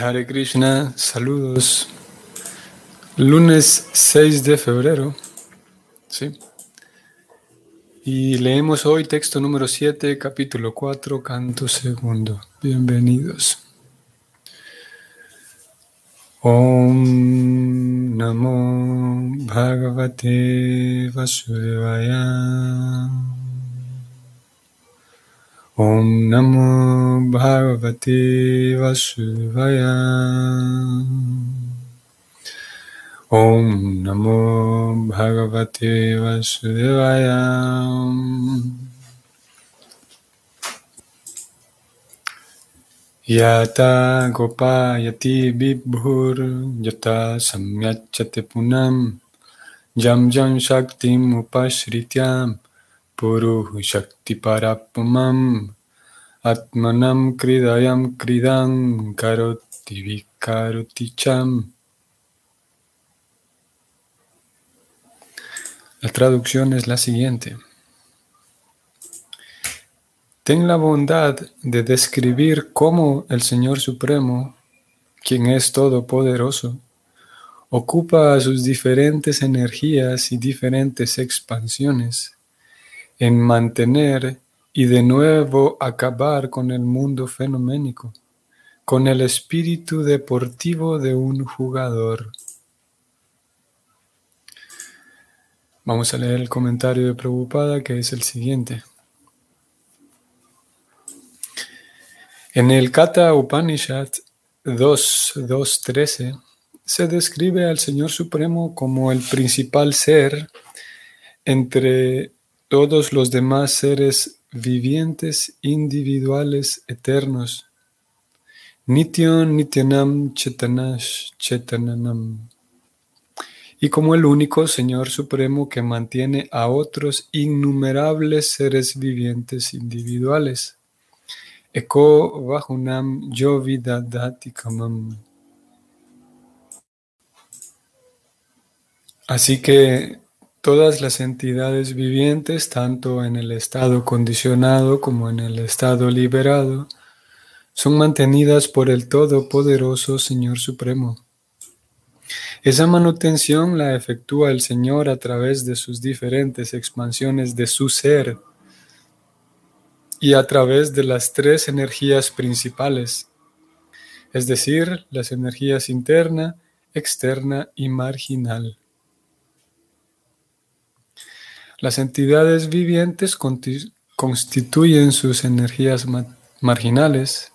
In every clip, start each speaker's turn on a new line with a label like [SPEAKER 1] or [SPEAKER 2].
[SPEAKER 1] Hare Krishna, saludos. Lunes 6 de febrero, ¿sí? Y leemos hoy texto número 7, capítulo 4, canto segundo. Bienvenidos. Om Namo Bhagavate Vasudevaya. Om Namo Bhagavate Vasudevaya. Om Namo Bhagavate Vasudevaya. Yata Gopa Yati Vibhur Yata Samyachate Punam Jam Jam Shaktim Upashrityam Puru Shakti Parapamam Atmanam Kridayam Kridam Karoti Vikaroti Cham. La traducción es la siguiente. Ten la bondad de describir cómo el Señor Supremo, quien es todopoderoso, ocupa sus diferentes energías y diferentes expansiones en mantener y de nuevo acabar con el mundo fenoménico, con el espíritu deportivo de un jugador. Vamos a leer el comentario de Prabhupada que es el siguiente. En el Kata Upanishad 2.2.13 se describe al Señor Supremo como el principal ser entre todos los demás seres vivientes individuales eternos. Nityon Nityanam Chetanash Chetananam. Y como el único Señor Supremo que mantiene a otros innumerables seres vivientes individuales. Eko Vahunam Yovidadatikam. Así que Todas las entidades vivientes, tanto en el estado condicionado como en el estado liberado, son mantenidas por el Todopoderoso Señor Supremo. Esa manutención la efectúa el Señor a través de sus diferentes expansiones de su ser y a través de las tres energías principales, es decir, las energías interna, externa y marginal. Las entidades vivientes constituyen sus energías marginales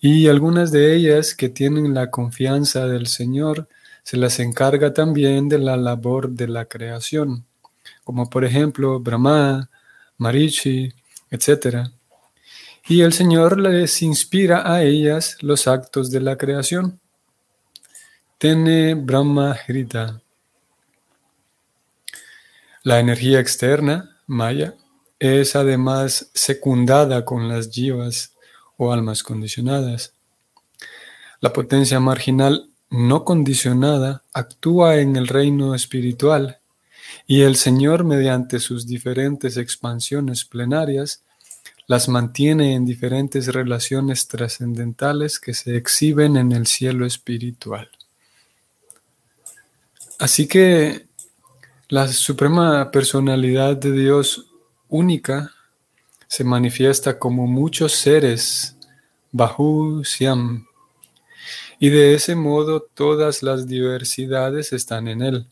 [SPEAKER 1] y algunas de ellas que tienen la confianza del Señor se las encarga también de la labor de la creación, como por ejemplo Brahma, Marichi, etc. Y el Señor les inspira a ellas los actos de la creación. Tene Brahma Hrita. La energía externa, Maya, es además secundada con las jivas o almas condicionadas. La potencia marginal no condicionada actúa en el reino espiritual y el Señor mediante sus diferentes expansiones plenarias las mantiene en diferentes relaciones trascendentales que se exhiben en el cielo espiritual. Así que la suprema personalidad de Dios única se manifiesta como muchos seres, Bahu Siam, y de ese modo todas las diversidades están en Él,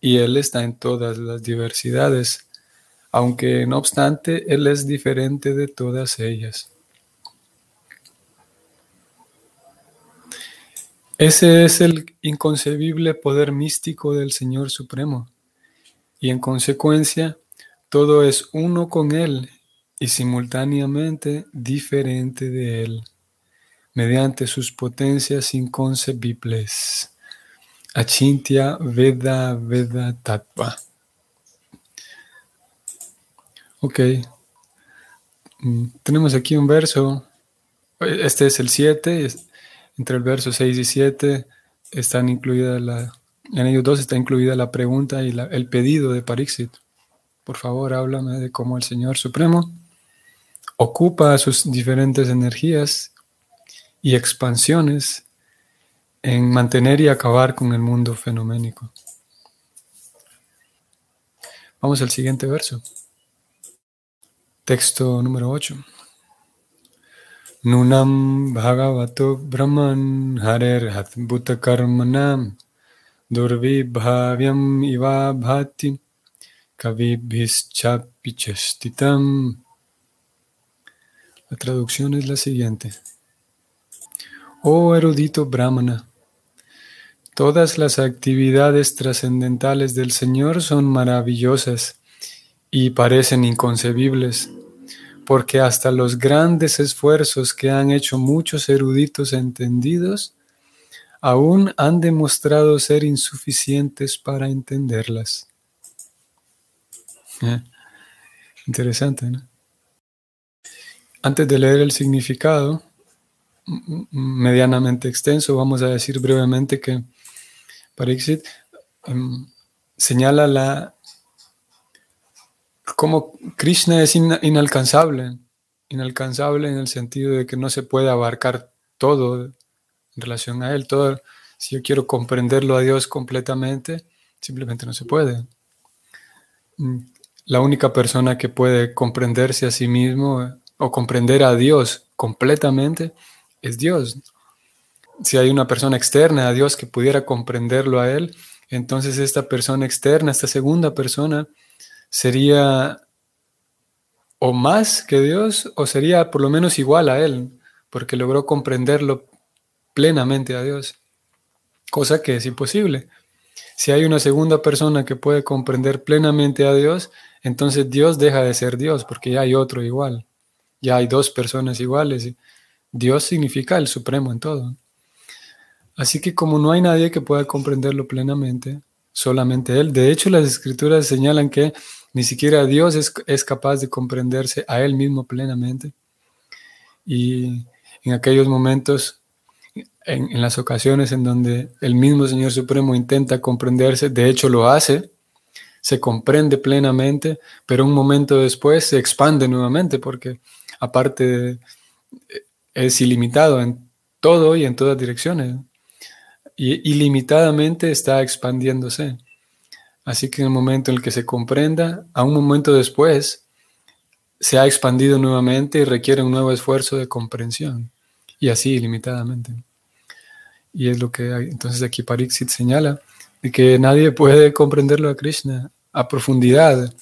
[SPEAKER 1] y Él está en todas las diversidades, aunque no obstante Él es diferente de todas ellas. Ese es el inconcebible poder místico del Señor Supremo y en consecuencia todo es uno con Él y simultáneamente diferente de Él, mediante sus potencias inconcebibles. Achintya Veda Veda Tattva. Ok. Mm, tenemos aquí un verso. Este es el 7. Entre el verso 6 y 7 están incluidas la en ellos dos está incluida la pregunta y el pedido de Parixit. Por favor, háblame de cómo el Señor Supremo ocupa sus diferentes energías y expansiones en mantener y acabar con el mundo fenoménico. Vamos al siguiente verso. Texto número 8. Nunam Bhagavato Brahman Harer Hatbhuta Karmanam Durvibhavyam Iva Bhati Kavibhischapichastitam. La traducción es la siguiente. Oh erudito Brahmana, todas las actividades trascendentales del Señor son maravillosas y parecen inconcebibles, porque hasta los grandes esfuerzos que han hecho muchos eruditos entendidos aún han demostrado ser insuficientes para entenderlas. Eh, interesante, ¿no? Antes de leer el significado, medianamente extenso, vamos a decir brevemente que Pariksit em, señala la cómo Krishna es inalcanzable, inalcanzable en el sentido de que no se puede abarcar todo en relación a él, todo, si yo quiero comprenderlo a Dios completamente, simplemente no se puede. Mm, la única persona que puede comprenderse a sí mismo o comprender a Dios completamente es Dios. Si hay una persona externa a Dios que pudiera comprenderlo a Él, entonces esta persona externa, esta segunda persona, sería o más que Dios o sería por lo menos igual a Él, porque logró comprenderlo plenamente a Dios, cosa que es imposible. Si hay una segunda persona que puede comprender plenamente a Dios, entonces Dios deja de ser Dios, porque ya hay otro igual, ya hay dos personas iguales. Dios significa el supremo en todo. Así que como no hay nadie que pueda comprenderlo plenamente, solamente Él. De hecho, las escrituras señalan que ni siquiera Dios es, capaz de comprenderse a Él mismo plenamente. Y en aquellos momentos, en, las ocasiones en donde el mismo Señor Supremo intenta comprenderse, de hecho lo hace, se comprende plenamente, pero un momento después se expande nuevamente porque aparte es ilimitado en todo y en todas direcciones. Y ilimitadamente está expandiéndose. Así que en el momento en el que se comprenda, a un momento después, se ha expandido nuevamente y requiere un nuevo esfuerzo de comprensión. Y así ilimitadamente. Y es lo que entonces aquí Pariksit señala, de que nadie puede comprenderlo a Krishna a profundidad.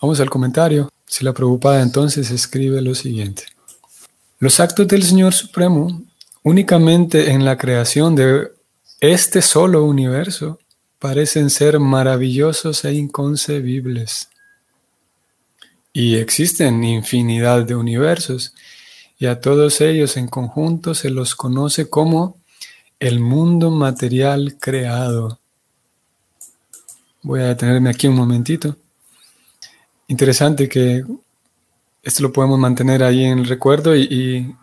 [SPEAKER 1] Vamos al comentario. Si la preocupada entonces escribe lo siguiente. Los actos del Señor Supremo, únicamente en la creación de este solo universo, parecen ser maravillosos e inconcebibles. Y existen infinidad de universos, y a todos ellos en conjunto se los conoce como el mundo material creado. Voy a detenerme aquí un momentito. Interesante que esto lo podemos mantener ahí en el recuerdo y,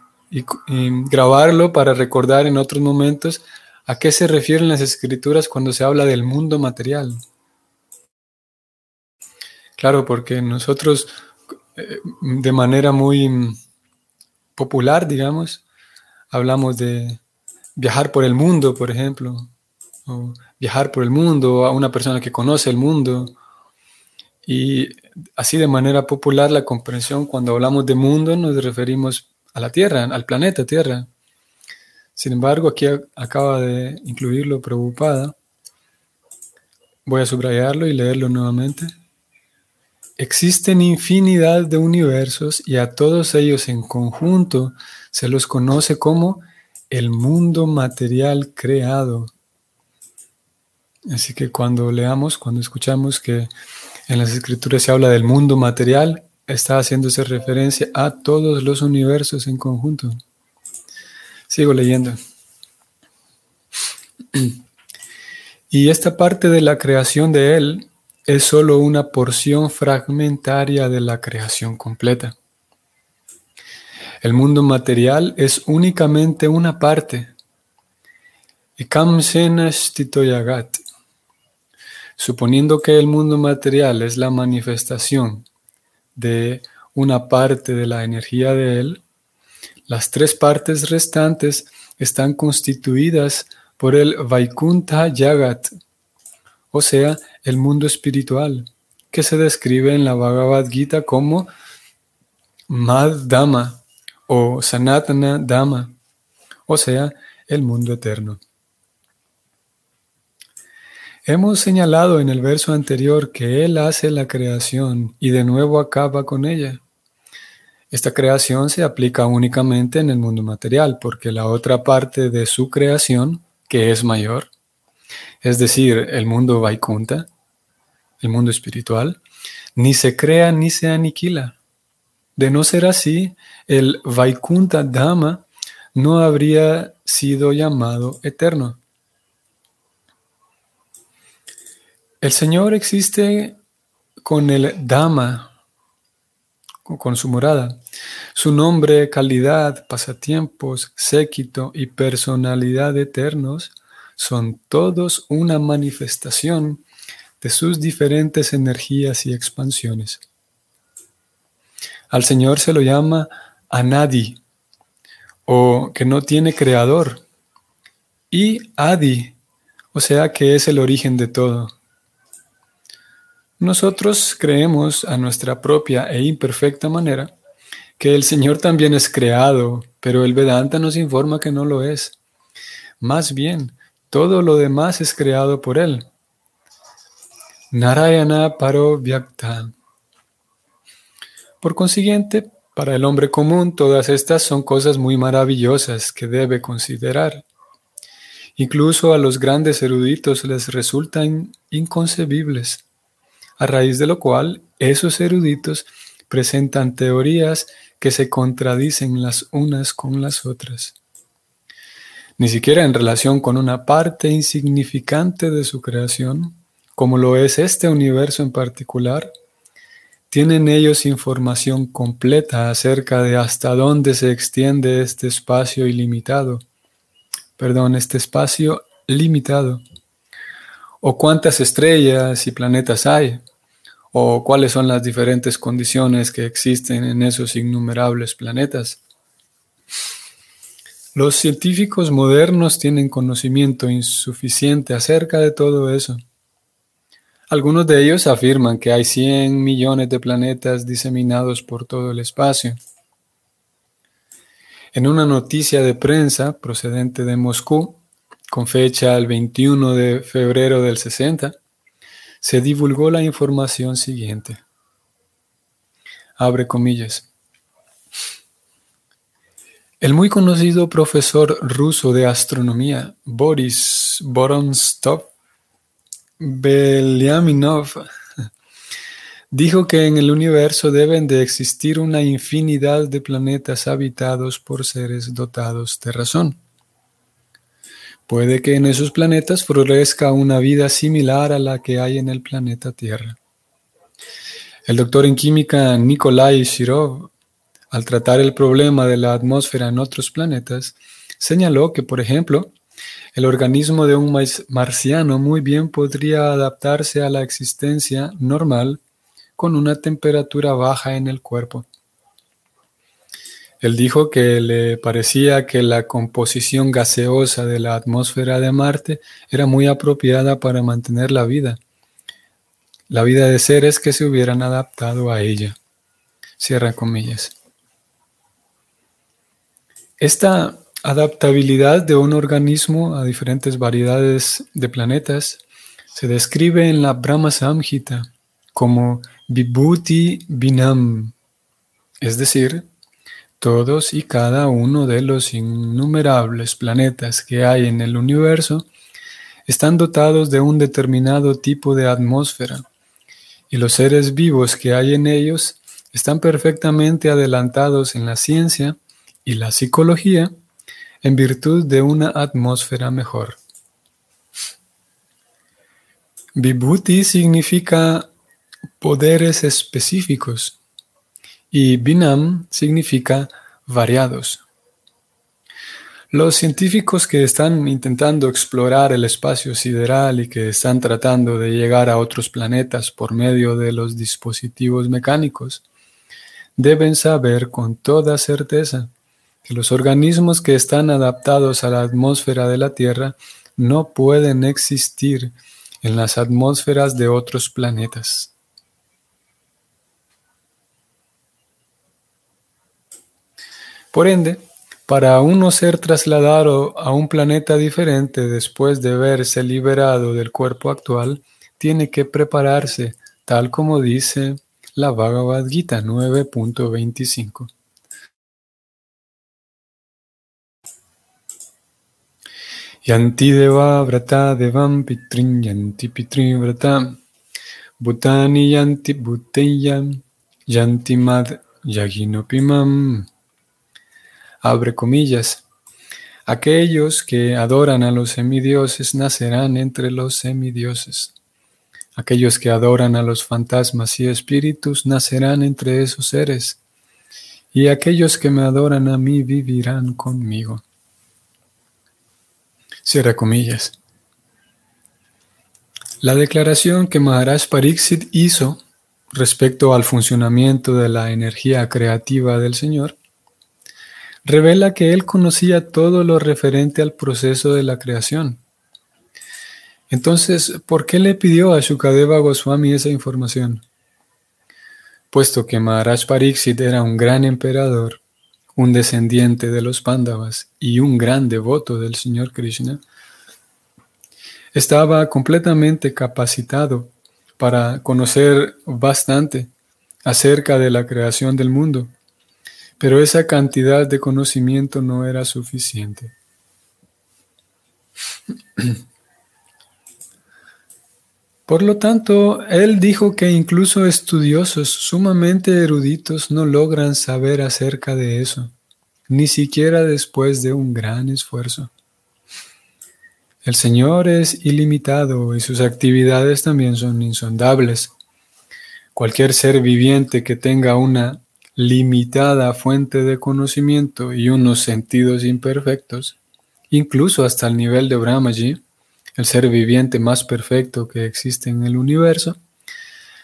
[SPEAKER 1] grabarlo para recordar en otros momentos a qué se refieren las escrituras cuando se habla del mundo material. Claro, porque nosotros eh, de manera muy popular, digamos, hablamos de viajar por el mundo, por ejemplo, o viajar por el mundo, a una persona que conoce el mundo, y así de manera popular la comprensión, cuando hablamos de mundo nos referimos a la Tierra, al planeta Tierra. Sin embargo, aquí acaba de incluirlo preocupada. Voy a subrayarlo y leerlo nuevamente. Existen infinidad de universos y a todos ellos en conjunto se los conoce como el mundo material creado. Así que cuando leamos, cuando escuchamos que en las escrituras se habla del mundo material, está haciéndose referencia a todos los universos en conjunto. Sigo leyendo. Y esta parte de la creación de Él es solo una porción fragmentaria de la creación completa. El mundo material es únicamente una parte. Y yagat Suponiendo que el mundo material es la manifestación de una parte de la energía de él, Las tres partes restantes están constituidas por el Vaikunta Yagat, o sea, el mundo espiritual, que se describe en la Bhagavad Gita como Mad Dhamma o Sanatana Dhamma, o sea, el mundo eterno. Hemos señalado en el verso anterior que Él hace la creación y de nuevo acaba con ella. Esta creación se aplica únicamente en el mundo material, porque la otra parte de su creación, que es mayor, es decir, el mundo Vaikunta, el mundo espiritual, ni se crea ni se aniquila. De no ser así, el Vaikunta Dhamma no habría sido llamado eterno. El Señor existe con el Dhamma, con su morada. Su nombre, calidad, pasatiempos, séquito y personalidad eternos son todos una manifestación de sus diferentes energías y expansiones. Al Señor se lo llama Anadi, o que no tiene creador, y Adi, o sea que es el origen de todo. Nosotros creemos a nuestra propia e imperfecta manera que el Señor también es creado, pero el Vedanta nos informa que no lo es. Más bien, todo lo demás es creado por Él. Narayana Paro Vyakta. Por consiguiente, para el hombre común todas estas son cosas muy maravillosas que debe considerar. Incluso a los grandes eruditos les resultan inconcebibles a raíz de lo cual esos eruditos presentan teorías que se contradicen las unas con las otras. Ni siquiera en relación con una parte insignificante de su creación, como lo es este universo en particular, tienen ellos información completa acerca de hasta dónde se extiende este espacio ilimitado, perdón, este espacio limitado, o cuántas estrellas y planetas hay, o cuáles son las diferentes condiciones que existen en esos innumerables planetas. Los científicos modernos tienen conocimiento insuficiente acerca de todo eso. Algunos de ellos afirman que hay 100 millones de planetas diseminados por todo el espacio. En una noticia de prensa procedente de Moscú, con fecha el 21 de febrero del 60, se divulgó la información siguiente. Abre comillas. El muy conocido profesor ruso de astronomía, Boris Vorontsov Belyaminov, dijo que en el universo deben de existir una infinidad de planetas habitados por seres dotados de razón. Puede que en esos planetas florezca una vida similar a la que hay en el planeta Tierra. El doctor en química Nikolai Shirov, al tratar el problema de la atmósfera en otros planetas, señaló que, por ejemplo, el organismo de un marciano muy bien podría adaptarse a la existencia normal con una temperatura baja en el cuerpo. Él dijo que le parecía que la composición gaseosa de la atmósfera de Marte era muy apropiada para mantener la vida, la vida de seres que se hubieran adaptado a ella. Cierra comillas. Esta adaptabilidad de un organismo a diferentes variedades de planetas se describe en la Brahma Samhita como Vibhuti Binam, es decir, todos y cada uno de los innumerables planetas que hay en el universo están dotados de un determinado tipo de atmósfera y los seres vivos que hay en ellos están perfectamente adelantados en la ciencia y la psicología en virtud de una atmósfera mejor. Vibhuti significa poderes específicos y Binam significa variados. Los científicos que están intentando explorar el espacio sideral y que están tratando de llegar a otros planetas por medio de los dispositivos mecánicos deben saber con toda certeza que los organismos que están adaptados a la atmósfera de la Tierra no pueden existir en las atmósferas de otros planetas. Por ende, para uno ser trasladado a un planeta diferente después de verse liberado del cuerpo actual, tiene que prepararse, tal como dice la Bhagavad Gita 9.25. Yanti deva vrata devam pitrin yanti pitrin vrata bhutani yanti bhuteyam yanti mad yaginopimam. Abre comillas. Aquellos que adoran a los semidioses nacerán entre los semidioses. Aquellos que adoran a los fantasmas y espíritus nacerán entre esos seres. Y aquellos que me adoran a mí vivirán conmigo. Cierra comillas. La declaración que Maharaj Pariksit hizo respecto al funcionamiento de la energía creativa del Señor revela que él conocía todo lo referente al proceso de la creación. Entonces, ¿por qué le pidió a Shukadeva Goswami esa información? Puesto que Maharaj Pariksit era un gran emperador, un descendiente de los Pandavas y un gran devoto del Señor Krishna, estaba completamente capacitado para conocer bastante acerca de la creación del mundo pero esa cantidad de conocimiento no era suficiente. Por lo tanto, él dijo que incluso estudiosos sumamente eruditos no logran saber acerca de eso, ni siquiera después de un gran esfuerzo. El Señor es ilimitado y sus actividades también son insondables. Cualquier ser viviente que tenga una limitada fuente de conocimiento y unos sentidos imperfectos, incluso hasta el nivel de Brahmaji, el ser viviente más perfecto que existe en el universo,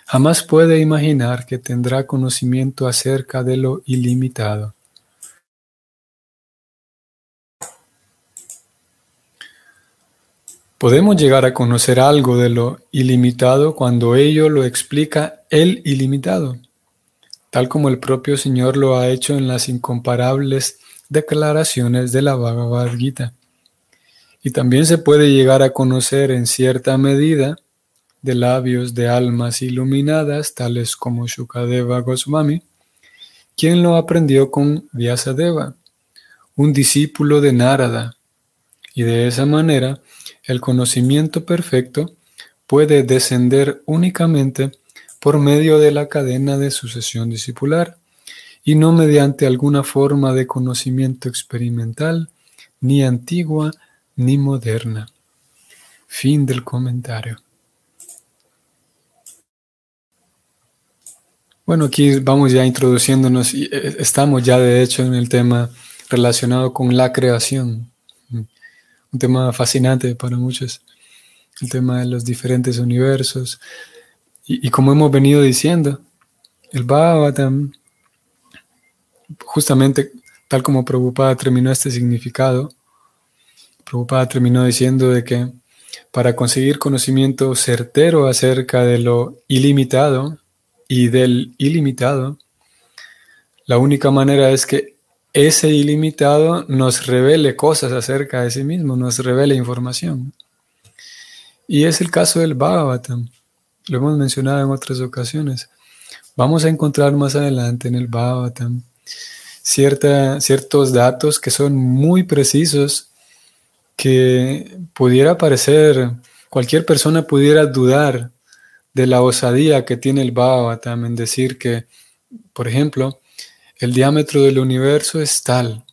[SPEAKER 1] jamás puede imaginar que tendrá conocimiento acerca de lo ilimitado. Podemos llegar a conocer algo de lo ilimitado cuando ello lo explica el ilimitado tal como el propio Señor lo ha hecho en las incomparables declaraciones de la Bhagavad Gita. Y también se puede llegar a conocer en cierta medida de labios de almas iluminadas, tales como Shukadeva Goswami, quien lo aprendió con Vyasadeva, un discípulo de Narada, y de esa manera el conocimiento perfecto puede descender únicamente por medio de la cadena de sucesión discipular y no mediante alguna forma de conocimiento experimental, ni antigua ni moderna. Fin del comentario. Bueno, aquí vamos ya introduciéndonos y eh, estamos ya de hecho en el tema relacionado con la creación. Un tema fascinante para muchos, el tema de los diferentes universos, y, como hemos venido diciendo, el Bhagavatam, justamente tal como Prabhupada terminó este significado, Prabhupada terminó diciendo de que para conseguir conocimiento certero acerca de lo ilimitado y del ilimitado, la única manera es que ese ilimitado nos revele cosas acerca de sí mismo, nos revele información. Y es el caso del Bhagavatam lo hemos mencionado en otras ocasiones. Vamos a encontrar más adelante en el Bhagavatam ciertos datos que son muy precisos, que pudiera parecer, cualquier persona pudiera dudar de la osadía que tiene el Bhagavatam en decir que, por ejemplo, el diámetro del universo es tal.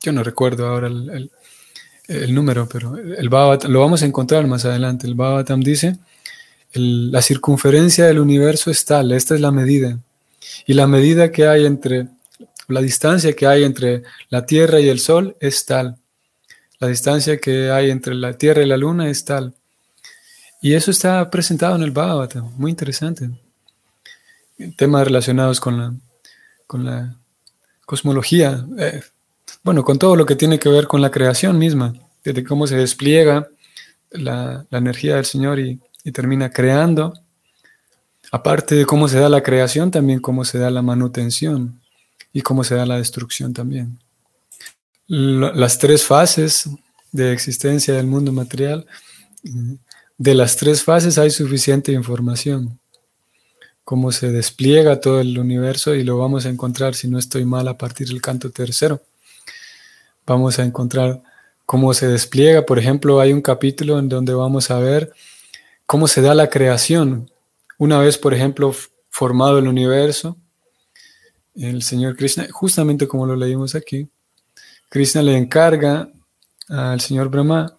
[SPEAKER 1] Yo no recuerdo ahora el, número, pero el Bhagavatam, lo vamos a encontrar más adelante. El Bhagavatam dice la circunferencia del universo es tal, esta es la medida. Y la medida que hay entre, la distancia que hay entre la Tierra y el Sol es tal. La distancia que hay entre la Tierra y la Luna es tal. Y eso está presentado en el Bhagavatam, muy interesante. Temas relacionados con la, con la cosmología, eh, bueno, con todo lo que tiene que ver con la creación misma, desde cómo se despliega la, energía del Señor y, y termina creando. Aparte de cómo se da la creación, también cómo se da la manutención y cómo se da la destrucción también. Las tres fases de existencia del mundo material, de las tres fases hay suficiente información. Cómo se despliega todo el universo y lo vamos a encontrar, si no estoy mal, a partir del canto tercero. Vamos a encontrar cómo se despliega. Por ejemplo, hay un capítulo en donde vamos a ver cómo se da la creación. Una vez, por ejemplo, formado el universo, el Señor Krishna, justamente como lo leímos aquí, Krishna le encarga al Señor Brahma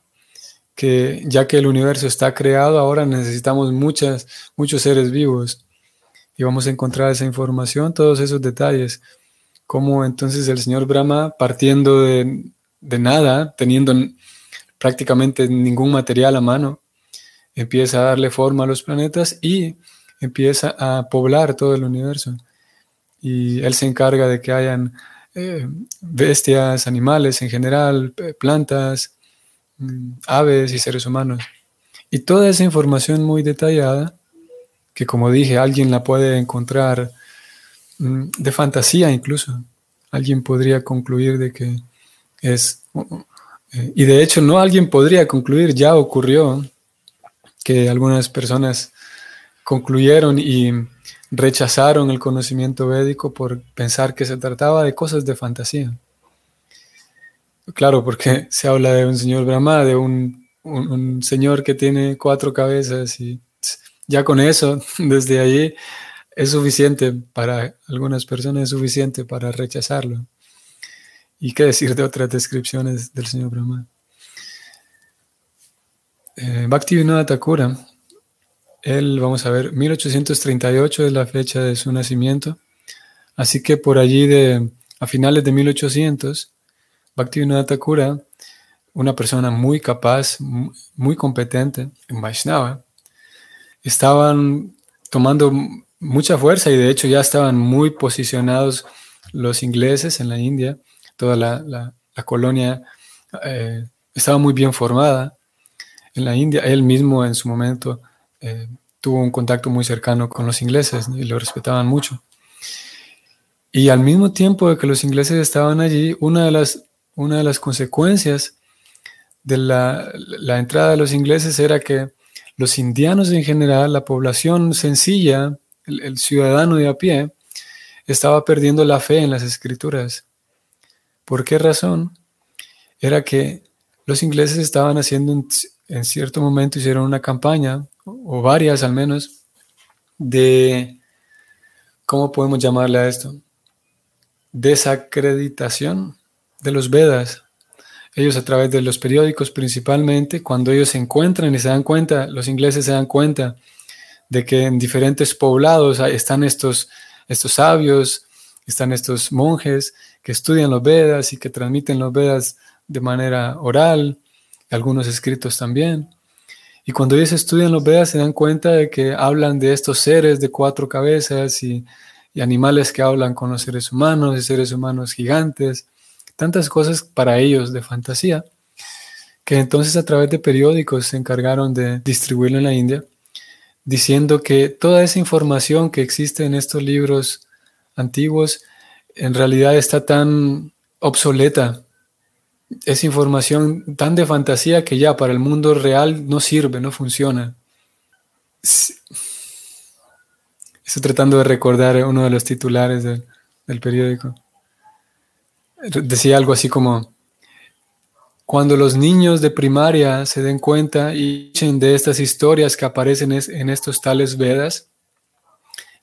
[SPEAKER 1] que ya que el universo está creado, ahora necesitamos muchos seres vivos. Y vamos a encontrar esa información, todos esos detalles. Como entonces el Señor Brahma, partiendo de, de nada, teniendo prácticamente ningún material a mano, empieza a darle forma a los planetas y empieza a poblar todo el universo. Y él se encarga de que hayan eh, bestias, animales en general, plantas, mm, aves y seres humanos. Y toda esa información muy detallada, que como dije, alguien la puede encontrar mm, de fantasía incluso. Alguien podría concluir de que es... Eh, y de hecho no alguien podría concluir, ya ocurrió que algunas personas concluyeron y rechazaron el conocimiento védico por pensar que se trataba de cosas de fantasía. Claro, porque se habla de un señor Brahma, de un, señor que tiene cuatro cabezas y ya con eso, desde allí, es suficiente para algunas personas, es suficiente para rechazarlo. ¿Y qué decir de otras descripciones del señor Brahma? Eh, Bhaktivinoda Thakura él, vamos a ver, 1838 es la fecha de su nacimiento. Así que por allí de a finales de 1800, Bhaktivinoda Thakura, una persona muy capaz, muy competente en Vaishnava, estaban tomando mucha fuerza y de hecho ya estaban muy posicionados los ingleses en la India, toda la, colonia eh, estaba muy bien formada en la India. Él mismo en su momento eh, tuvo un contacto muy cercano con los ingleses y lo respetaban mucho. Y al mismo tiempo de que los ingleses estaban allí, una de las, una de las consecuencias de la, entrada de los ingleses era que los indianos en general, la población sencilla, el, ciudadano de a pie, estaba perdiendo la fe en las escrituras. ¿Por qué razón? Era que los ingleses estaban haciendo, en cierto momento hicieron una campaña o varias al menos, de, ¿cómo podemos llamarle a esto? Desacreditación de los Vedas. Ellos a través de los periódicos principalmente, cuando ellos se encuentran y se dan cuenta, los ingleses se dan cuenta de que en diferentes poblados están estos, estos sabios, están estos monjes que estudian los Vedas y que transmiten los Vedas de manera oral, algunos escritos también. Y cuando ellos estudian los Vedas se dan cuenta de que hablan de estos seres de cuatro cabezas y, animales que hablan con los seres humanos y seres humanos gigantes, tantas cosas para ellos de fantasía, que entonces a través de periódicos se encargaron de distribuirlo en la India, diciendo que toda esa información que existe en estos libros antiguos en realidad está tan obsoleta es información tan de fantasía que ya para el mundo real no sirve, no funciona. Estoy tratando de recordar uno de los titulares del, periódico. Decía algo así como, cuando los niños de primaria se den cuenta y de estas historias que aparecen en estos tales Vedas,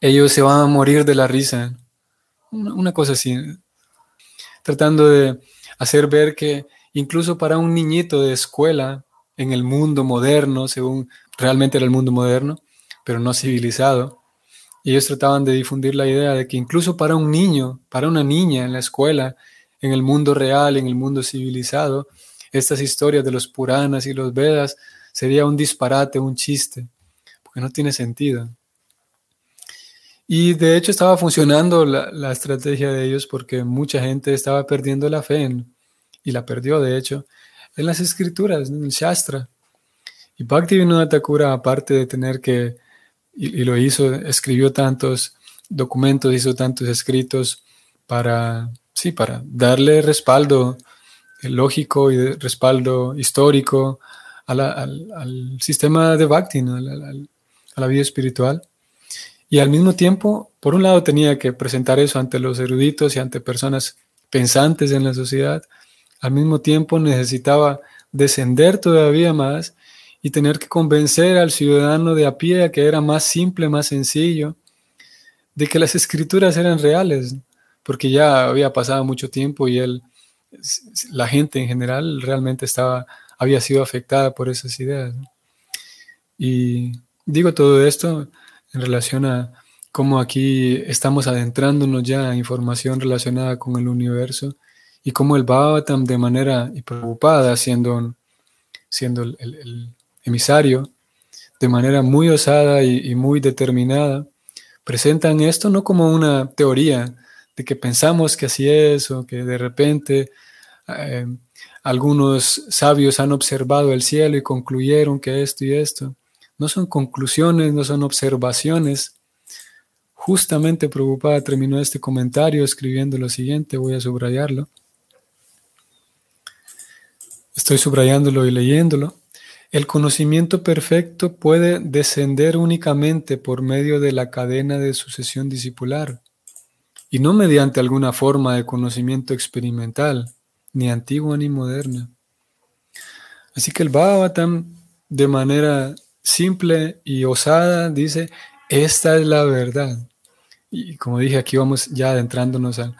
[SPEAKER 1] ellos se van a morir de la risa. Una cosa así. Tratando de hacer ver que incluso para un niñito de escuela en el mundo moderno, según realmente era el mundo moderno, pero no civilizado, ellos trataban de difundir la idea de que incluso para un niño, para una niña en la escuela, en el mundo real, en el mundo civilizado, estas historias de los Puranas y los Vedas sería un disparate, un chiste, porque no tiene sentido. Y de hecho estaba funcionando la, estrategia de ellos porque mucha gente estaba perdiendo la fe en, y la perdió de hecho en las escrituras, en el Shastra. Y Bhaktivinoda Thakura, aparte de tener que, y, lo hizo, escribió tantos documentos, hizo tantos escritos para, sí, para darle respaldo lógico y respaldo histórico al, sistema de Bhakti, a la vida espiritual. Y al mismo tiempo, por un lado tenía que presentar eso ante los eruditos y ante personas pensantes en la sociedad, al mismo tiempo necesitaba descender todavía más y tener que convencer al ciudadano de a pie que era más simple, más sencillo, de que las escrituras eran reales, porque ya había pasado mucho tiempo y él, la gente en general realmente estaba, había sido afectada por esas ideas. Y digo todo esto en relación a cómo aquí estamos adentrándonos ya a información relacionada con el universo y cómo el Bhavatam de manera preocupada, siendo, siendo el, emisario, de manera muy osada y, muy determinada, presentan esto no como una teoría de que pensamos que así es o que de repente eh, algunos sabios han observado el cielo y concluyeron que esto y esto, no son conclusiones, no son observaciones. Justamente preocupada terminó este comentario escribiendo lo siguiente, voy a subrayarlo. Estoy subrayándolo y leyéndolo. El conocimiento perfecto puede descender únicamente por medio de la cadena de sucesión discipular y no mediante alguna forma de conocimiento experimental, ni antigua ni moderna. Así que el Bhagavatam, de manera simple y osada, dice, esta es la verdad. Y como dije, aquí vamos ya adentrándonos a,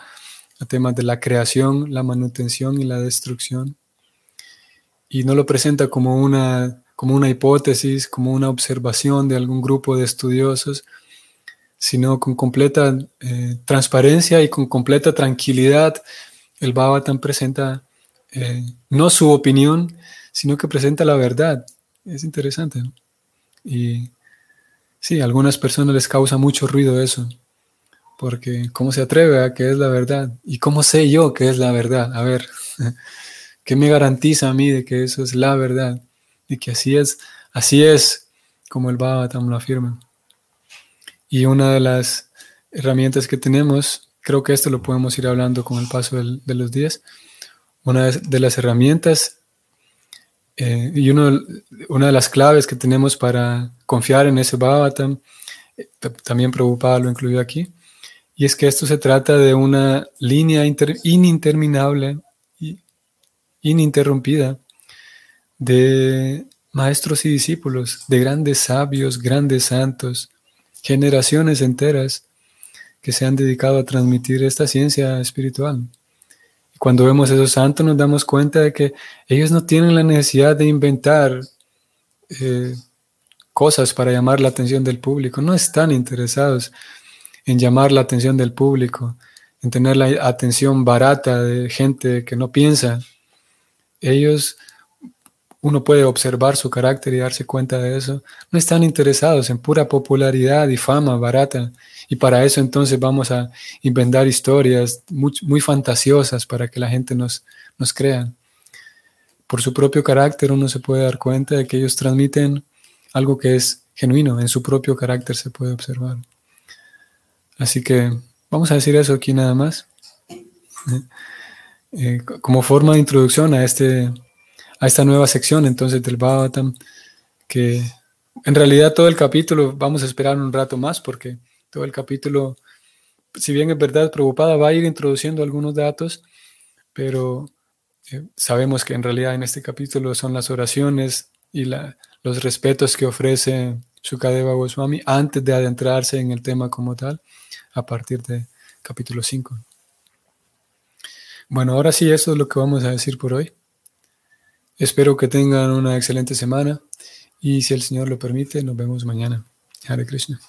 [SPEAKER 1] temas de la creación, la manutención y la destrucción. Y no lo presenta como una, como una hipótesis, como una observación de algún grupo de estudiosos, sino con completa eh, transparencia y con completa tranquilidad. El Bhavatan presenta eh, no su opinión, sino que presenta la verdad. Es interesante. ¿no? Y sí, a algunas personas les causa mucho ruido eso, porque ¿cómo se atreve a que es la verdad? ¿Y cómo sé yo que es la verdad? A ver, ¿qué me garantiza a mí de que eso es la verdad? Y que así es, así es como el Bhavatam lo afirma. Y una de las herramientas que tenemos, creo que esto lo podemos ir hablando con el paso de los días, una de las herramientas eh, y uno, una de las claves que tenemos para confiar en ese Bhavatam, eh, también Prabhupada lo incluyó aquí, y es que esto se trata de una línea ininterminable, ininterrumpida, de maestros y discípulos, de grandes sabios, grandes santos, generaciones enteras que se han dedicado a transmitir esta ciencia espiritual. Cuando vemos esos santos nos damos cuenta de que ellos no tienen la necesidad de inventar eh, cosas para llamar la atención del público, no están interesados en llamar la atención del público, en tener la atención barata de gente que no piensa. Ellos, uno puede observar su carácter y darse cuenta de eso, no están interesados en pura popularidad y fama barata. Y para eso entonces vamos a inventar historias muy, fantasiosas para que la gente nos, nos crea. Por su propio carácter uno se puede dar cuenta de que ellos transmiten algo que es genuino, en su propio carácter se puede observar. Así que vamos a decir eso aquí nada más. Eh, como forma de introducción a, este, a esta nueva sección entonces del Bhavatam, que en realidad todo el capítulo vamos a esperar un rato más porque todo el capítulo, si bien es verdad, preocupada, va a ir introduciendo algunos datos, pero eh, sabemos que en realidad en este capítulo son las oraciones y los respetos que ofrece Sukadeva Goswami antes de adentrarse en el tema como tal, a partir de capítulo 5. Bueno, ahora sí, eso es lo que vamos a decir por hoy. Espero que tengan una excelente semana y si el Señor lo permite, nos vemos mañana. Hare Krishna.